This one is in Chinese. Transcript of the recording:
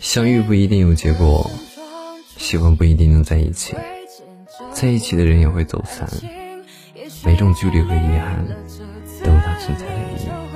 相遇不一定有结果，喜欢不一定能在一起，在一起的人也会走散，每种距离和遗憾都有它存在的意义。